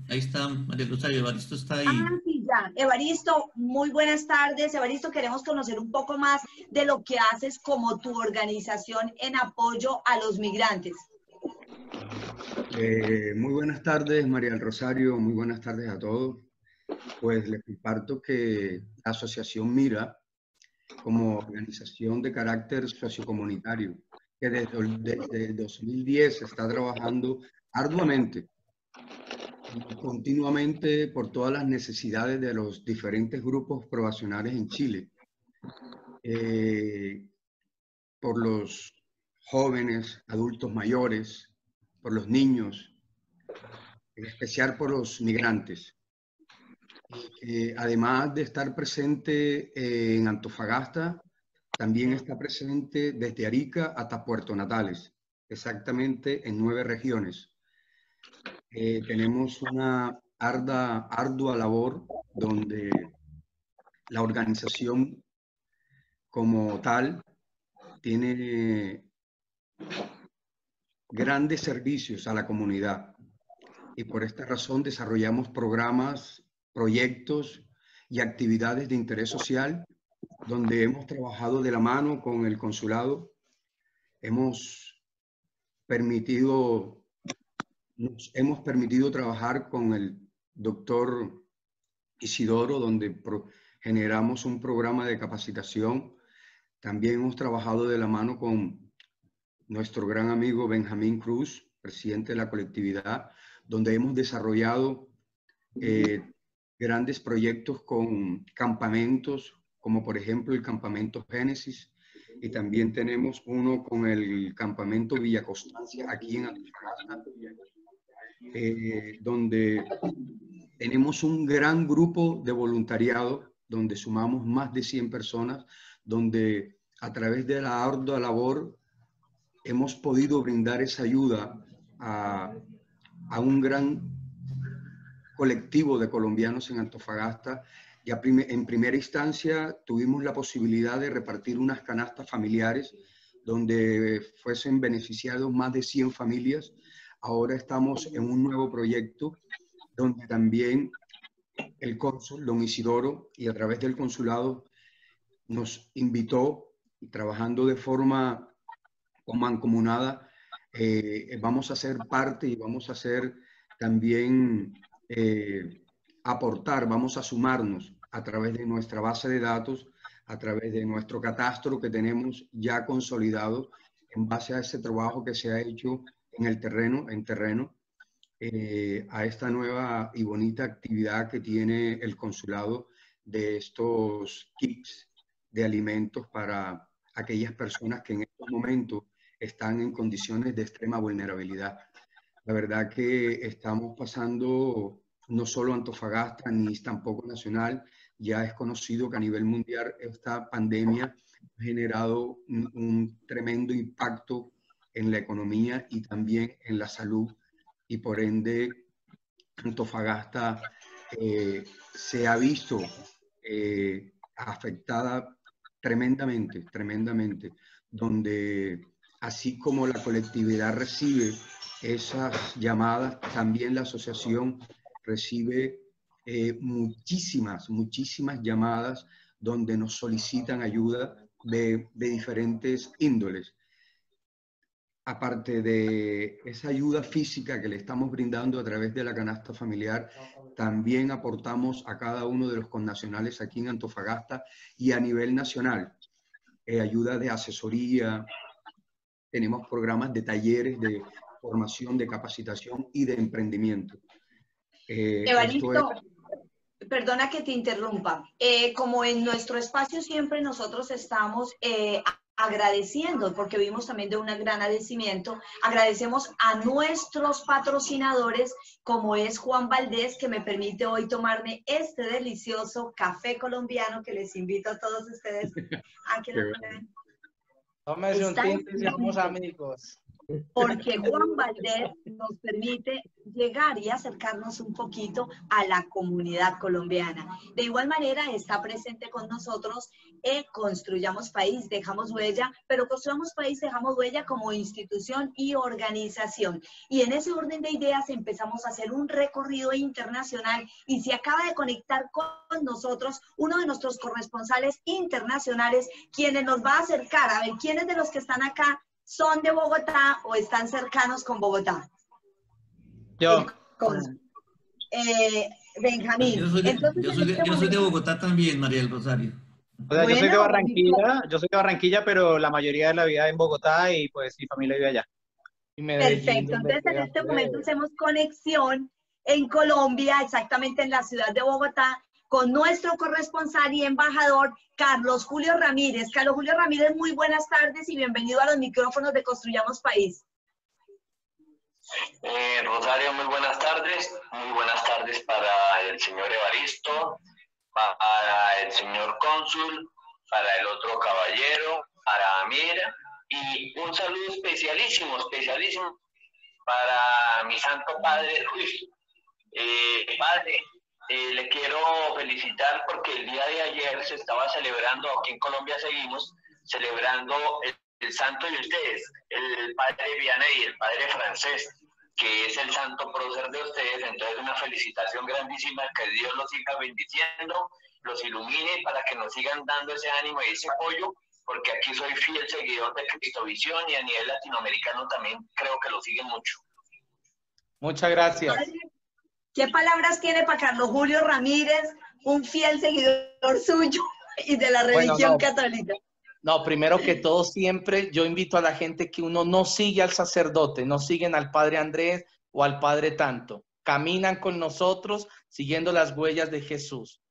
Ahí está, María Rosario, Evaristo está ahí. Ah, sí, ya. Evaristo, muy buenas tardes. Evaristo, queremos conocer un poco más de lo que haces como tu organización en apoyo a los migrantes. Eh, muy buenas tardes, María del Rosario. Muy buenas tardes a todos. Pues les comparto que la Asociación Mira como organización de carácter sociocomunitario, que desde, el 2010 está trabajando arduamente continuamente por todas las necesidades de los diferentes grupos probacionales en Chile, eh, por los jóvenes, adultos mayores, por los niños, en especial por los migrantes. Eh, además de estar presente eh, en Antofagasta, también está presente desde Arica hasta Puerto Natales, exactamente en nueve regiones. Eh, tenemos una arda, ardua labor donde la organización como tal tiene grandes servicios a la comunidad y por esta razón desarrollamos programas proyectos y actividades de interés social donde hemos trabajado de la mano con el consulado. Hemos permitido, nos hemos permitido trabajar con el doctor Isidoro, donde generamos un programa de capacitación. También hemos trabajado de la mano con nuestro gran amigo Benjamín Cruz, presidente de la colectividad, donde hemos desarrollado eh, grandes proyectos con campamentos, como por ejemplo el campamento Génesis, y también tenemos uno con el campamento Villa Constancia aquí en Antofagasta, eh, donde tenemos un gran grupo de voluntariado, donde sumamos más de 100 personas, donde a través de la ardua labor hemos podido brindar esa ayuda a, a un gran colectivo de colombianos en Antofagasta. Ya en primera instancia tuvimos la posibilidad de repartir unas canastas familiares donde fuesen beneficiados más de 100 familias. Ahora estamos en un nuevo proyecto donde también el cónsul, don Isidoro, y a través del consulado nos invitó, trabajando de forma mancomunada, eh, vamos a ser parte y vamos a ser también eh, aportar, vamos a sumarnos a través de nuestra base de datos, a través de nuestro catastro que tenemos ya consolidado en base a ese trabajo que se ha hecho en el terreno, en terreno, eh, a esta nueva y bonita actividad que tiene el consulado de estos kits de alimentos para aquellas personas que en estos momentos están en condiciones de extrema vulnerabilidad. La verdad que estamos pasando no solo Antofagasta ni tampoco nacional, ya es conocido que a nivel mundial esta pandemia ha generado un, tremendo impacto en la economía y también en la salud y por ende Antofagasta eh, se ha visto eh, afectada tremendamente, tremendamente, donde así como la colectividad recibe esas llamadas, también la asociación recibe eh, muchísimas, muchísimas llamadas donde nos solicitan ayuda de, de diferentes índoles. Aparte de esa ayuda física que le estamos brindando a través de la canasta familiar, también aportamos a cada uno de los connacionales aquí en Antofagasta y a nivel nacional. Eh, ayuda de asesoría, tenemos programas de talleres de formación, de capacitación y de emprendimiento. Eh, perdona que te interrumpa. Eh, como en nuestro espacio siempre nosotros estamos eh, agradeciendo, porque vimos también de un gran agradecimiento, agradecemos a nuestros patrocinadores, como es Juan Valdés, que me permite hoy tomarme este delicioso café colombiano que les invito a todos ustedes a que lo Tómese un tinto y seamos amigos. Porque Juan Valdés nos permite llegar y acercarnos un poquito a la comunidad colombiana. De igual manera, está presente con nosotros en Construyamos País, dejamos huella, pero Construyamos País, dejamos huella como institución y organización. Y en ese orden de ideas empezamos a hacer un recorrido internacional y se acaba de conectar con nosotros uno de nuestros corresponsales internacionales, quienes nos va a acercar a ver quiénes de los que están acá son de Bogotá o están cercanos con Bogotá. Yo. Con, eh, Benjamín. Yo soy, de, Entonces, yo en soy de- este yo soy de momento- Bogotá también, María del Rosario. O sea, yo soy de Barranquilla, yo soy de Barranquilla, pero la mayoría de la vida en Bogotá y pues mi familia vive allá. Perfecto. Entonces, en este momento Fred. hacemos conexión en Colombia, exactamente en la ciudad de Bogotá, con nuestro corresponsal y embajador, Carlos Julio Ramírez. Carlos Julio Ramírez, muy buenas tardes y bienvenido a los micrófonos de Construyamos País. Eh, Rosario, muy buenas tardes. Muy buenas tardes para el señor Evaristo, para el señor cónsul, para el otro caballero, para Amir y un saludo especialísimo, especialísimo para mi santo padre Luis. Eh, padre, eh, le quiero felicitar porque el día de ayer se estaba celebrando, aquí en Colombia seguimos, celebrando el, el santo de ustedes, el padre Vianney, el padre francés, que es el santo prócer de ustedes. Entonces, una felicitación grandísima, que Dios los siga bendiciendo, los ilumine para que nos sigan dando ese ánimo y ese apoyo, porque aquí soy fiel seguidor de Cristovisión y a nivel latinoamericano también creo que lo siguen mucho. Muchas gracias. ¿Qué palabras tiene para Carlos Julio Ramírez, un fiel seguidor suyo y de la Bueno, religión no. católica? No, primero que todo, siempre yo invito a la gente que uno no sigue al sacerdote, no siguen al padre Andrés o al padre tanto. Caminan con nosotros siguiendo las huellas de Jesús.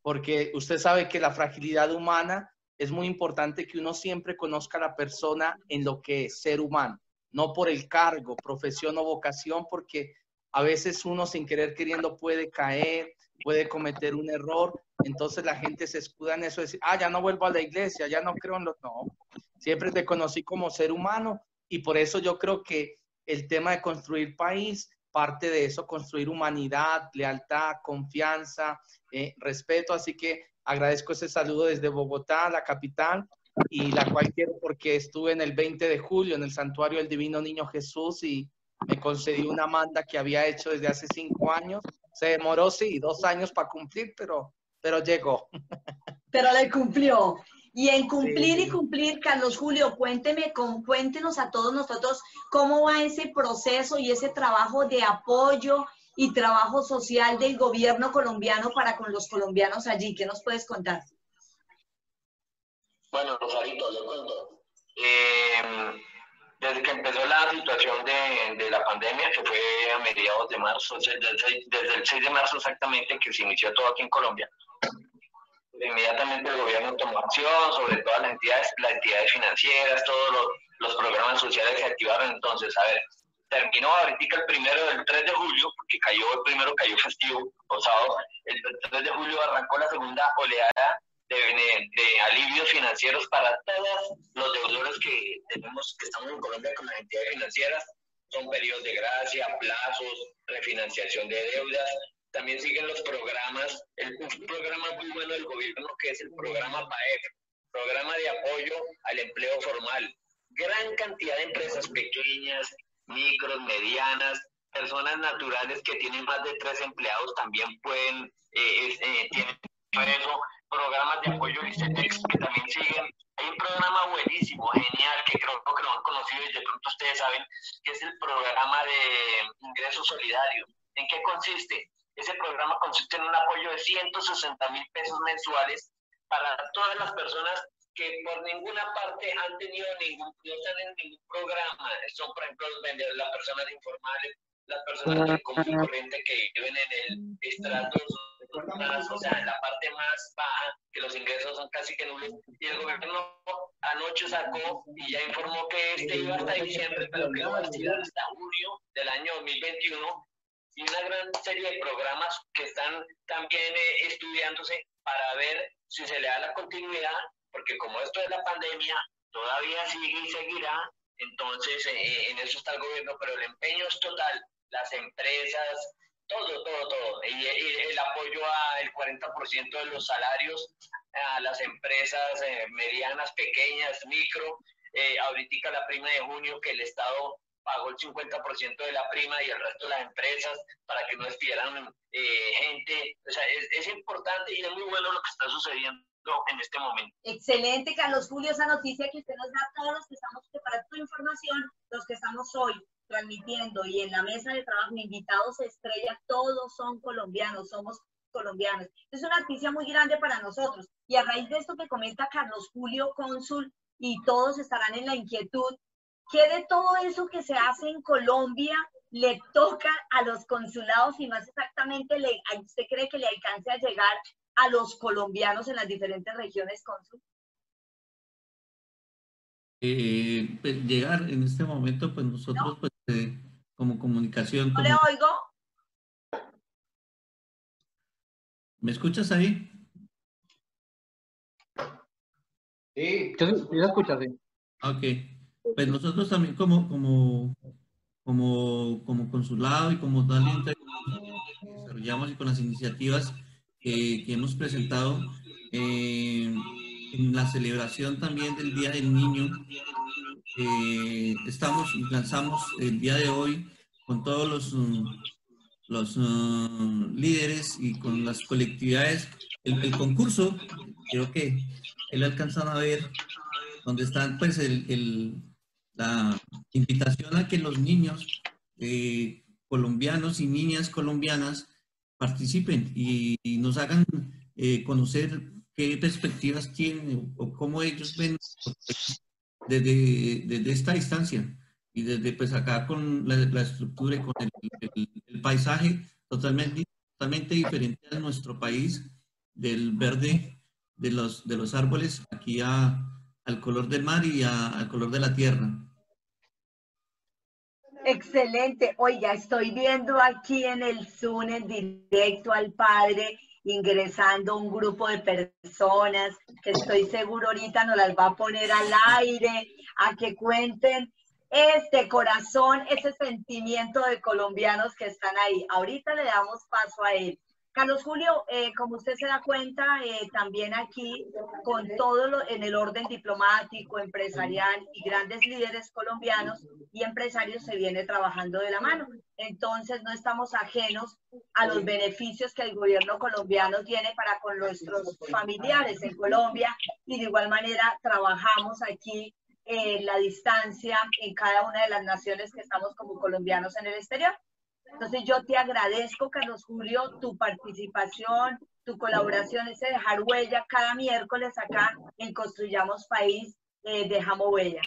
Porque usted sabe que la fragilidad humana es muy importante que uno siempre conozca a la persona en lo que es ser humano, no por el cargo, profesión o vocación, porque a veces uno sin querer queriendo puede caer, puede cometer un error, entonces la gente se escuda en eso, de decir, ah, ya no vuelvo a la iglesia, ya no creo en lo... No, siempre te conocí como ser humano y por eso yo creo que el tema de construir país parte de eso, construir humanidad, lealtad, confianza, eh, respeto, así que agradezco ese saludo desde Bogotá, la capital, y la cual quiero porque estuve en el 20 de julio en el Santuario del Divino Niño Jesús y me concedió una manda que había hecho desde hace cinco años. Se demoró, sí, dos años para cumplir, pero, pero llegó. Pero le cumplió. Y en cumplir Sí. y cumplir, Carlos Julio, cuénteme, con, cuéntenos a todos nosotros cómo va ese proceso y ese trabajo de apoyo y trabajo social del gobierno colombiano para con los colombianos allí. ¿Qué nos puedes contar? Bueno, Rosarito, le cuento. Eh, desde que empezó la situación de, la pandemia, que fue a mediados de marzo, desde el, 6, desde el 6 de marzo exactamente, que se inició todo aquí en Colombia, inmediatamente el gobierno tomó acción sobre todas las entidades, las entidades financieras, todos los, programas sociales que activaron. Entonces, a ver, terminó ahorita el primero del 3 de julio, porque cayó el primero, cayó festivo, o sábado, el 3 de julio arrancó la segunda oleada de, de, alivios financieros para todos los deudores que tenemos, que estamos en Colombia con las entidades financieras. Son periodos de gracia, plazos, refinanciación de deudas. También siguen los programas, el, un programa muy bueno del gobierno que es el programa PAEF, programa de apoyo al empleo formal. Gran cantidad de empresas pequeñas, micros, medianas, personas naturales que tienen más de tres empleados también pueden, eh, eh, tienen eso, programas de apoyo ICETEX que también siguen. Hay un programa buenísimo, genial, que creo que lo han conocido y de pronto ustedes saben, que es el programa de ingreso solidario. ¿En qué consiste? Ese programa consiste en un apoyo de 160 mil pesos mensuales para todas las personas que por ninguna parte han tenido ningún, no están en ningún programa. Son, por ejemplo, las personas informales, las personas de común y corriente que viven en el estrato más, o sea, en la parte más baja, que los ingresos son casi que nulos. Y el gobierno anoche sacó y ya informó que este iba hasta diciembre, pero que va a estirar hasta junio del año 2021. Y una gran serie de programas que están también eh, estudiándose para ver si se le da la continuidad, porque como esto es la pandemia, todavía sigue y seguirá, entonces eh, en eso está el gobierno, pero el empeño es total, las empresas, todo, todo, todo, y, el apoyo al 40% de los salarios a las empresas eh, medianas, pequeñas, micro, eh, ahorita la prima de junio que el Estado pagó el 50% de la prima y el resto de las empresas para que no despidieran eh, gente. O sea, es, es, importante y es muy bueno lo que está sucediendo en este momento. Excelente, Carlos Julio, esa noticia que usted nos da a todos los que estamos, para tu información, los que estamos hoy transmitiendo y en la mesa de trabajo, invitados estrella, todos son colombianos, somos colombianos. Es una noticia muy grande para nosotros. Y a raíz de esto que comenta Carlos Julio, cónsul, y todos estarán en la inquietud, ¿qué de todo eso que se hace en Colombia le toca a los consulados y más exactamente, le, ¿usted cree que le alcance a llegar a los colombianos en las diferentes regiones, cónsul? Eh, pues, llegar en este momento, pues nosotros, pues, eh, como comunicación. ¿No le oigo? ¿Me escuchas ahí? Sí, yo, escucho, sí. Ok. Pues nosotros también como, como, como, como consulado y como tal desarrollamos y con las iniciativas que, que hemos presentado eh, en la celebración también del Día del Niño, eh, estamos y lanzamos el día de hoy con todos los, los mm, líderes y con las colectividades el, concurso, creo que él alcanzan a ver donde están pues el, la invitación a que los niños eh, colombianos y niñas colombianas participen y, nos hagan eh, conocer qué perspectivas tienen o cómo ellos ven desde, desde esta distancia y desde pues acá con la, estructura y con el, paisaje totalmente, totalmente diferente a nuestro país, del verde de los, de los árboles aquí a, al color del mar y al color de la tierra. Excelente. Oiga, estoy viendo aquí en el Zoom en directo al padre ingresando un grupo de personas que estoy seguro ahorita nos las va a poner al aire, a que cuenten este corazón, ese sentimiento de colombianos que están ahí. Ahorita le damos paso a él. Carlos Julio, eh, como usted se da cuenta, eh, también aquí con todo lo, en el orden diplomático, empresarial y grandes líderes colombianos y empresarios se viene trabajando de la mano. Entonces no estamos ajenos a los beneficios que el gobierno colombiano tiene para con nuestros familiares en Colombia y de igual manera trabajamos aquí en la distancia en cada una de las naciones que estamos como colombianos en el exterior. Entonces yo te agradezco, Carlos Julio, tu participación, tu colaboración, ese dejar huella cada miércoles acá en Construyamos País, eh, dejamos huella.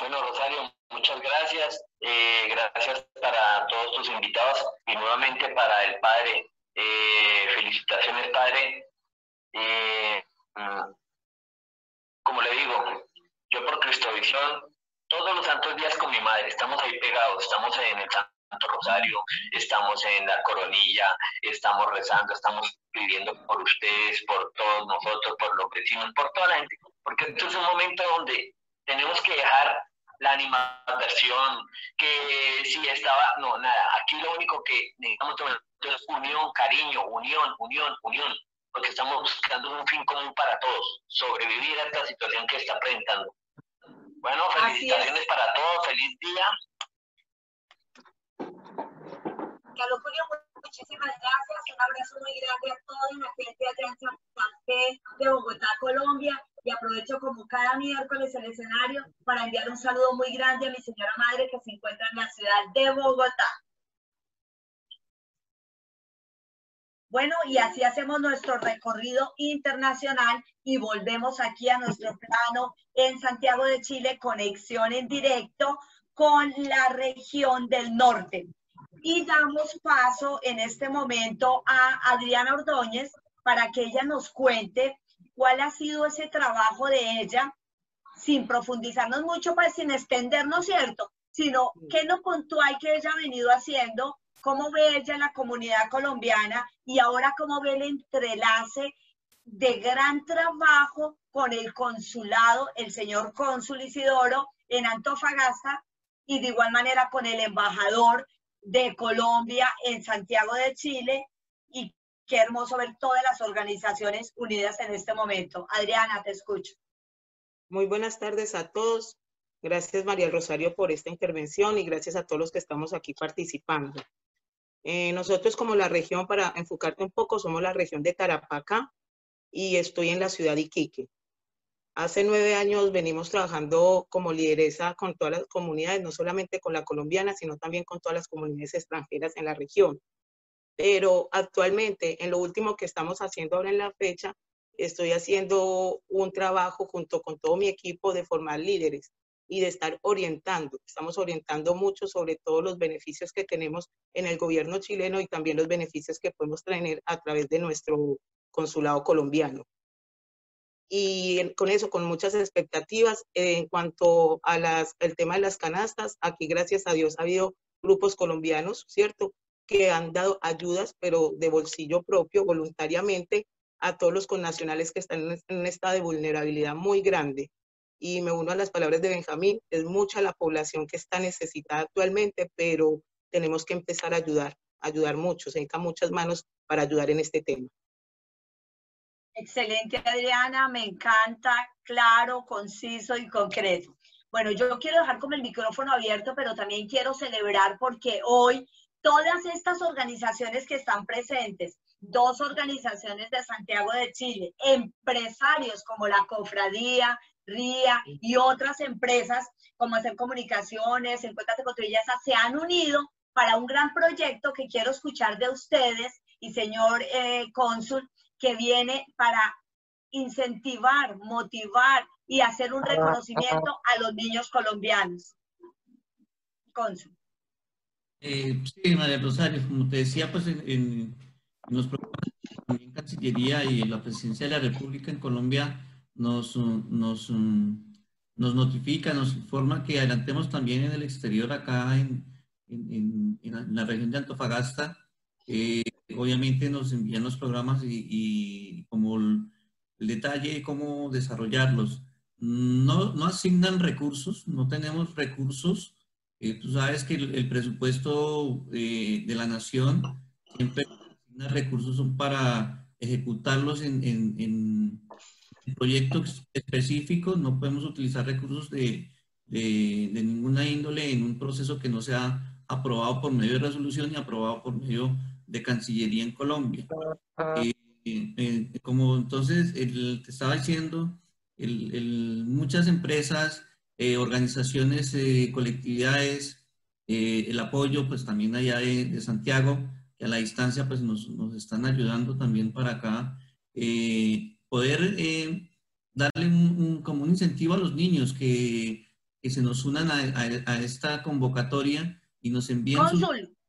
Bueno, Rosario, muchas gracias. Eh, gracias para todos tus invitados y nuevamente para el padre. Eh, felicitaciones, padre. Mm, como le digo, yo por Cristovisión todos los santos días con mi madre, estamos ahí pegados, estamos en el Santo Rosario, estamos en la coronilla, estamos rezando, estamos pidiendo por ustedes, por todos nosotros, por los vecinos, por toda la gente, porque esto es un momento donde tenemos que dejar la animación, que si estaba, no, nada, aquí lo único que necesitamos es unión, cariño, unión, unión, unión, porque estamos buscando un fin común para todos, sobrevivir a esta situación que está presentando. Bueno, felicitaciones para todos, feliz día. Carlos Julio, muchísimas gracias. Un abrazo muy grande a toda la gente allá en San Fe de Bogotá, Colombia. Y aprovecho como cada miércoles el escenario para enviar un saludo muy grande a mi señora madre que se encuentra en la ciudad de Bogotá. Bueno, y así hacemos nuestro recorrido internacional y volvemos aquí a nuestro plano en Santiago de Chile, conexión en directo con la región del norte. Y damos paso en este momento a Adriana Ordóñez para que ella nos cuente cuál ha sido ese trabajo de ella, sin profundizarnos mucho, pues sin extendernos, ¿cierto? Sino qué no puntual que ella ha venido haciendo cómo ve ella la comunidad colombiana y ahora cómo ve el entrelace de gran trabajo con el consulado, el señor cónsul Isidoro en Antofagasta y de igual manera con el embajador de Colombia en Santiago de Chile y qué hermoso ver todas las organizaciones unidas en este momento. Adriana, te escucho. Muy buenas tardes a todos. Gracias María Rosario por esta intervención y gracias a todos los que estamos aquí participando. Eh, nosotros como la región, para enfocarte un poco, somos la región de Tarapacá y estoy en la ciudad de Iquique. Hace nueve años venimos trabajando como lideresa con todas las comunidades, no solamente con la colombiana, sino también con todas las comunidades extranjeras en la región. Pero actualmente, en lo último que estamos haciendo ahora en la fecha, estoy haciendo un trabajo junto con todo mi equipo de formar líderes y de estar orientando. Estamos orientando mucho sobre todos los beneficios que tenemos en el gobierno chileno y también los beneficios que podemos tener a través de nuestro consulado colombiano y con eso, con muchas expectativas en cuanto a las, el tema de las canastas. Aquí, gracias a Dios, ha habido grupos colombianos, ¿cierto?, que han dado ayudas, pero de bolsillo propio, voluntariamente, a todos los connacionales que están en un estado de vulnerabilidad muy grande. Y me uno a las palabras de Benjamín, es mucha la población que está necesitada actualmente, pero tenemos que empezar a ayudar, ayudar mucho, se necesitan muchas manos para ayudar en este tema. Excelente, Adriana, me encanta, claro, conciso y concreto. Bueno, yo quiero dejar como el micrófono abierto, pero también quiero celebrar porque hoy todas estas organizaciones que están presentes, dos organizaciones de Santiago de Chile, empresarios como la Cofradía, RIA y otras empresas como Hacer Comunicaciones, Encuéntrate con se han unido para un gran proyecto que quiero escuchar de ustedes y señor eh, cónsul, que viene para incentivar, motivar y hacer un reconocimiento a los niños colombianos. Consul. Eh, sí, María Rosario, como te decía, pues en, los programas también Cancillería y la Presidencia de la República en Colombia nos, nos, nos notifica, nos informa que adelantemos también en el exterior acá en, en, en la región de Antofagasta eh, obviamente nos envían los programas y, como el, detalle de cómo desarrollarlos. No, no asignan recursos, no tenemos recursos. Eh, tú sabes que el, presupuesto eh, de la nación siempre asigna recursos son para ejecutarlos en, en, proyectos específicos. No podemos utilizar recursos de, de, de ninguna índole en un proceso que no sea aprobado por medio de resolución y aprobado por medio de Cancillería en Colombia. Eh, eh, como entonces te estaba diciendo, el, muchas empresas, eh, organizaciones, colectividades, el apoyo pues también allá de, Santiago, que a la distancia pues nos, nos están ayudando también para acá, poder darle un, como un incentivo a los niños que, que se nos unan a, a, esta convocatoria y nos envíen...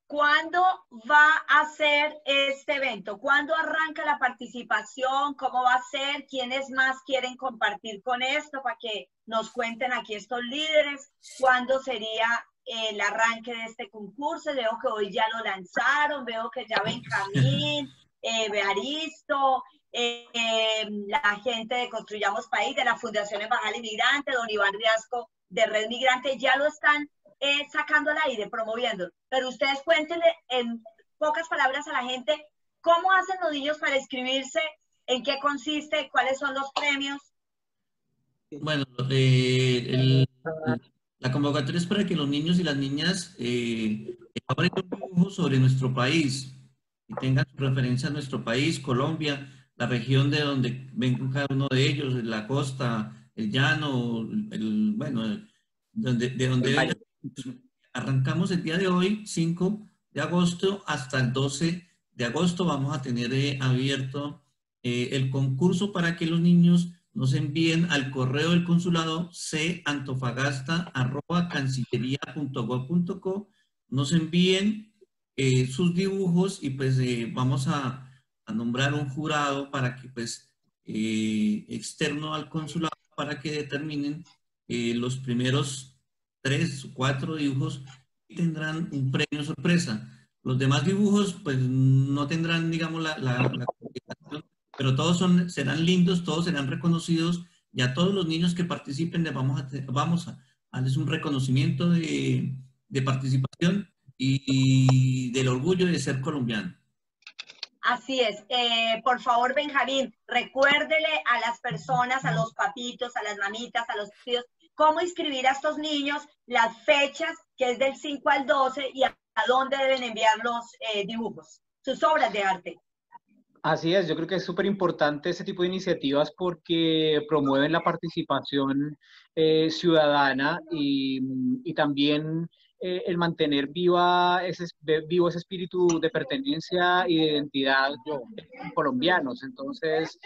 ¿Cuándo va a ser este evento? ¿Cuándo arranca la participación? ¿Cómo va a ser? ¿Quiénes más quieren compartir con esto para que nos cuenten aquí estos líderes? ¿Cuándo sería el arranque de este concurso? Veo que hoy ya lo lanzaron, veo que ya Benjamín, eh, Bearisto, eh, la gente de Construyamos País, de la Fundación Embajada Inmigrante, don Iván Riasco de Red Migrante, ya lo están eh, sacando al aire, promoviendo. Pero ustedes cuéntenle en pocas palabras a la gente cómo hacen los niños para inscribirse, en qué consiste, cuáles son los premios. Bueno, eh, la convocatoria es para que los niños y las niñas eh, abren un sobre nuestro país y tengan referencia a nuestro país, Colombia, la región de donde ven cada uno de ellos, la costa, el llano, el, bueno, donde, de donde Arrancamos el día de hoy, 5 de agosto, hasta el 12 de agosto vamos a tener eh, abierto eh, el concurso para que los niños nos envíen al correo del consulado cantofagasta.cancillería.gov.co, nos envíen eh, sus dibujos y pues vamos a, a, nombrar un jurado para que pues externo al consulado para que determinen los primeros tres o cuatro dibujos y tendrán un premio sorpresa. Los demás dibujos, pues, no tendrán, digamos, la, la, pero todos son, serán lindos, todos serán reconocidos y a todos los niños que participen les vamos a, vamos a darles un reconocimiento de, de participación y, del orgullo de ser colombiano. Así es. Eh, por favor, Benjamín, recuérdele a las personas, a los papitos, a las mamitas, a los tíos, cómo inscribir a estos niños, las fechas, que es del 5 al 12, y a, dónde deben enviar los eh, dibujos, sus obras de arte. Así es, yo creo que es súper importante ese tipo de iniciativas porque promueven la participación eh, ciudadana y también eh, el mantener viva ese, vivo ese espíritu de pertenencia y de identidad colombianos. Entonces,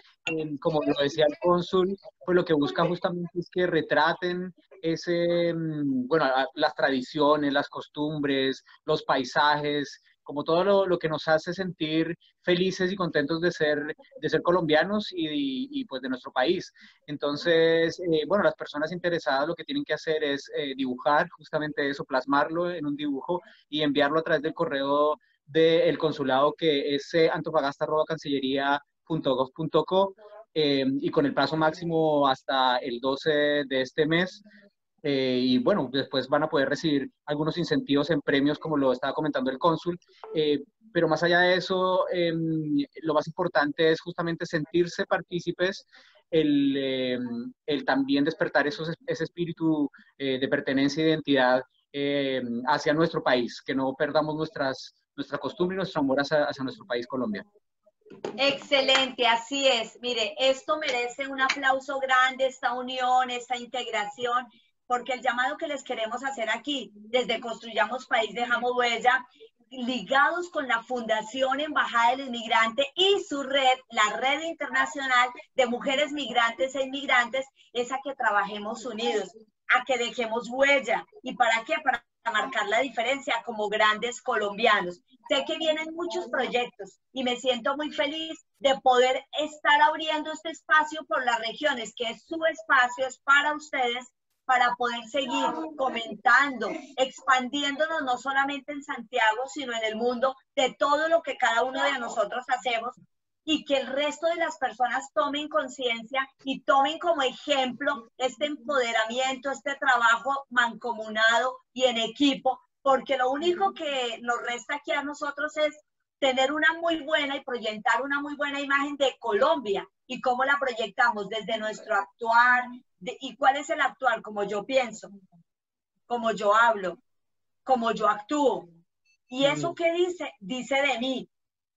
como lo decía el cónsul, pues lo que busca justamente es que retraten ese, mm, bueno, las tradiciones, las costumbres, los paisajes, como todo lo, que nos hace sentir felices y contentos de ser, de ser colombianos y, pues de nuestro país. Entonces, eh, bueno, las personas interesadas lo que tienen que hacer es eh, dibujar justamente eso, plasmarlo en un dibujo y enviarlo a través del correo del consulado que es eh, antofagasta.cancillería.gov.co y con el plazo máximo hasta el 12 de este mes eh, y bueno, después van a poder recibir algunos incentivos en premios, como lo estaba comentando el cónsul. Eh, pero más allá de eso, em, lo más importante es justamente sentirse partícipes, el, em, el también despertar esos, ese espíritu eh, de pertenencia e identidad em, hacia nuestro país, que no perdamos nuestras, nuestra costumbre y nuestro amor hacia, hacia nuestro país, Colombia. Excelente, así es. Mire, esto merece un aplauso grande, esta unión, esta integración porque el llamado que les queremos hacer aquí, desde Construyamos País, Dejamos Huella, ligados con la Fundación Embajada del Inmigrante y su red, la red internacional de mujeres migrantes e inmigrantes, es a que trabajemos unidos, a que dejemos huella. ¿Y para qué? Para marcar la diferencia como grandes colombianos. Sé que vienen muchos proyectos y me siento muy feliz de poder estar abriendo este espacio por las regiones, que es su espacio, es para ustedes para poder seguir comentando, expandiéndonos no solamente en Santiago, sino en el mundo de todo lo que cada uno de nosotros hacemos y que el resto de las personas tomen conciencia y tomen como ejemplo este empoderamiento, este trabajo mancomunado y en equipo, porque lo único que nos resta aquí a nosotros es tener una muy buena y proyectar una muy buena imagen de Colombia y cómo la proyectamos desde nuestro actuar, ¿Y cuál es el actual? Como yo pienso, como yo hablo, como yo actúo. ¿Y eso qué dice? Dice de mí,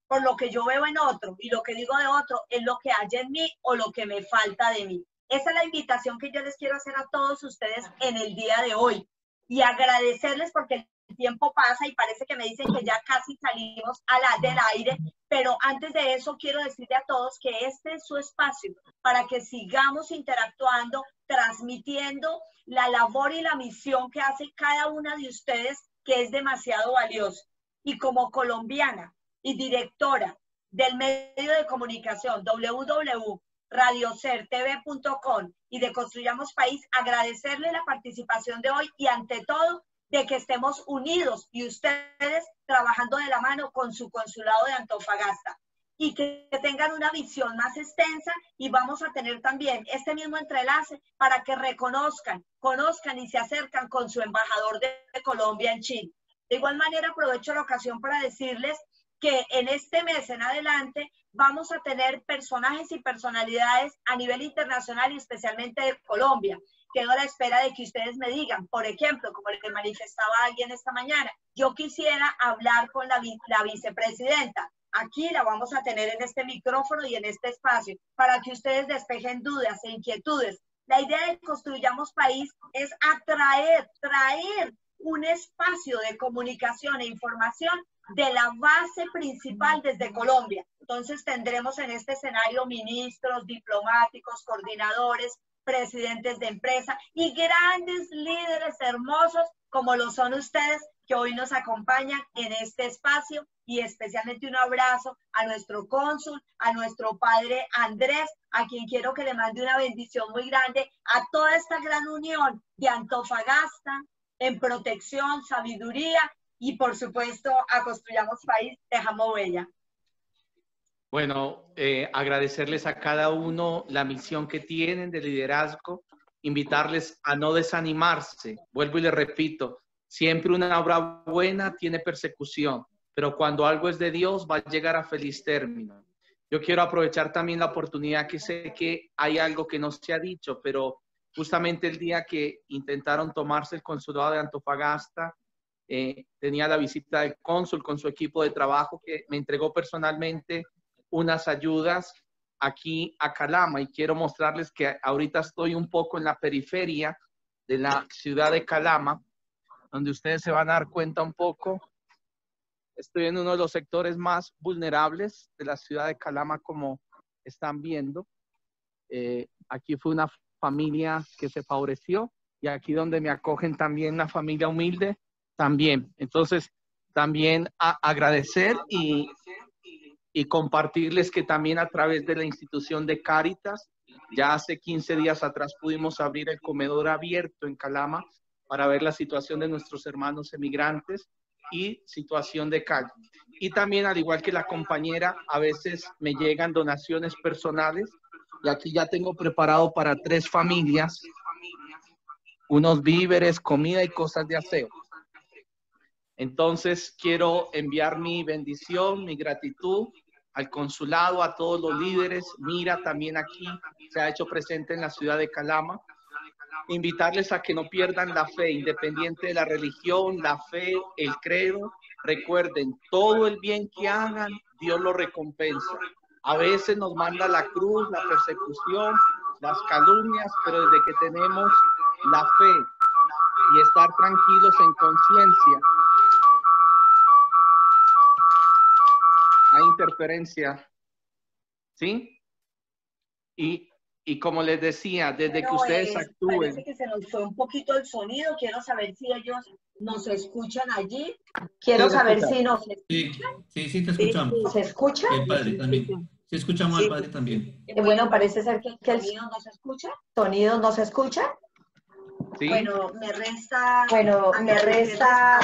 por lo que yo veo en otro y lo que digo de otro es lo que hay en mí o lo que me falta de mí. Esa es la invitación que yo les quiero hacer a todos ustedes en el día de hoy y agradecerles porque el tiempo pasa y parece que me dicen que ya casi salimos a la, del aire, pero antes de eso quiero decirle a todos que este es su espacio para que sigamos interactuando, transmitiendo la labor y la misión que hace cada una de ustedes, que es demasiado valioso. Y como colombiana y directora del medio de comunicación www.radiocertv.com y de Construyamos País, agradecerle la participación de hoy y ante todo de que estemos unidos y ustedes trabajando de la mano con su consulado de Antofagasta y que tengan una visión más extensa y vamos a tener también este mismo entrelace para que reconozcan, conozcan y se acercan con su embajador de, Colombia en Chile. De igual manera, aprovecho la ocasión para decirles que en este mes en adelante vamos a tener personajes y personalidades a nivel internacional y especialmente de Colombia quedo a la espera de que ustedes me digan, por ejemplo, como que manifestaba alguien esta mañana, yo quisiera hablar con la, la vicepresidenta. Aquí la vamos a tener en este micrófono y en este espacio para que ustedes despejen dudas e inquietudes. La idea de Construyamos País es atraer, traer un espacio de comunicación e información de la base principal desde Colombia. Entonces tendremos en este escenario ministros, diplomáticos, coordinadores, presidentes de empresa y grandes líderes hermosos como lo son ustedes que hoy nos acompañan en este espacio y especialmente un abrazo a nuestro cónsul, a nuestro padre Andrés, a quien quiero que le mande una bendición muy grande, a toda esta gran unión de Antofagasta en protección, sabiduría y por supuesto a Construyamos País, dejamos huella. Bueno, eh, agradecerles a cada uno la misión que tienen de liderazgo, invitarles a no desanimarse. Vuelvo y les repito, siempre una obra buena tiene persecución, pero cuando algo es de Dios va a llegar a feliz término. Yo quiero aprovechar también la oportunidad que sé que hay algo que no se ha dicho, pero justamente el día que intentaron tomarse el consulado de Antofagasta, eh, tenía la visita del cónsul con su equipo de trabajo que me entregó personalmente unas ayudas aquí a Calama y quiero mostrarles que ahorita estoy un poco en la periferia de la ciudad de Calama, donde ustedes se van a dar cuenta un poco. Estoy en uno de los sectores más vulnerables de la ciudad de Calama, como están viendo. Eh, aquí fue una familia que se favoreció y aquí donde me acogen también una familia humilde, también. Entonces, también agradecer y, y compartirles que también a través de la institución de Cáritas, ya hace 15 días atrás pudimos abrir el comedor abierto en Calama para ver la situación de nuestros hermanos emigrantes y situación de calle. Y también, al igual que la compañera, a veces me llegan donaciones personales y aquí ya tengo preparado para tres familias unos víveres, comida y cosas de aseo. Entonces, quiero enviar mi bendición, mi gratitud al consulado, a todos los líderes. Mira, también aquí se ha hecho presente en la ciudad de Calama. Invitarles a que no pierdan la fe, independiente de la religión, la fe, el credo. Recuerden, todo el bien que hagan, Dios lo recompensa. A veces nos manda la cruz, la persecución, las calumnias, pero desde que tenemos la fe y estar tranquilos en conciencia, hay interferencia. ¿Sí? Y, y como les decía, desde que ustedes actúen. Parece que se nos fue un poquito el sonido. Quiero saber si ellos nos escuchan allí. Quiero saber si nos escuchan. Sí, sí, te escuchamos. ¿Se escucha? El padre también. Sí, escuchamos al padre también. Eh, bueno, parece ser que, que el sonido no se escucha. ¿Sonido no se escucha? Bueno, me resta, bueno, me resta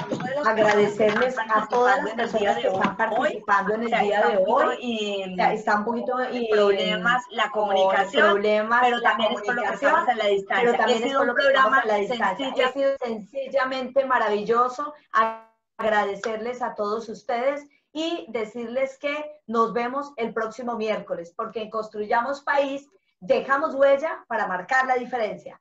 agradecerles a todas las personas que están participando en el día de hoy. Y está un poquito y problemas, la comunicación, problemas, pero también es por lo que estamos a la distancia. Pero también es por lo que estamos a la distancia. Ha sido sencillamente maravilloso agradecerles a todos ustedes y decirles que nos vemos el próximo miércoles, porque en Construyamos País dejamos huella para marcar la diferencia.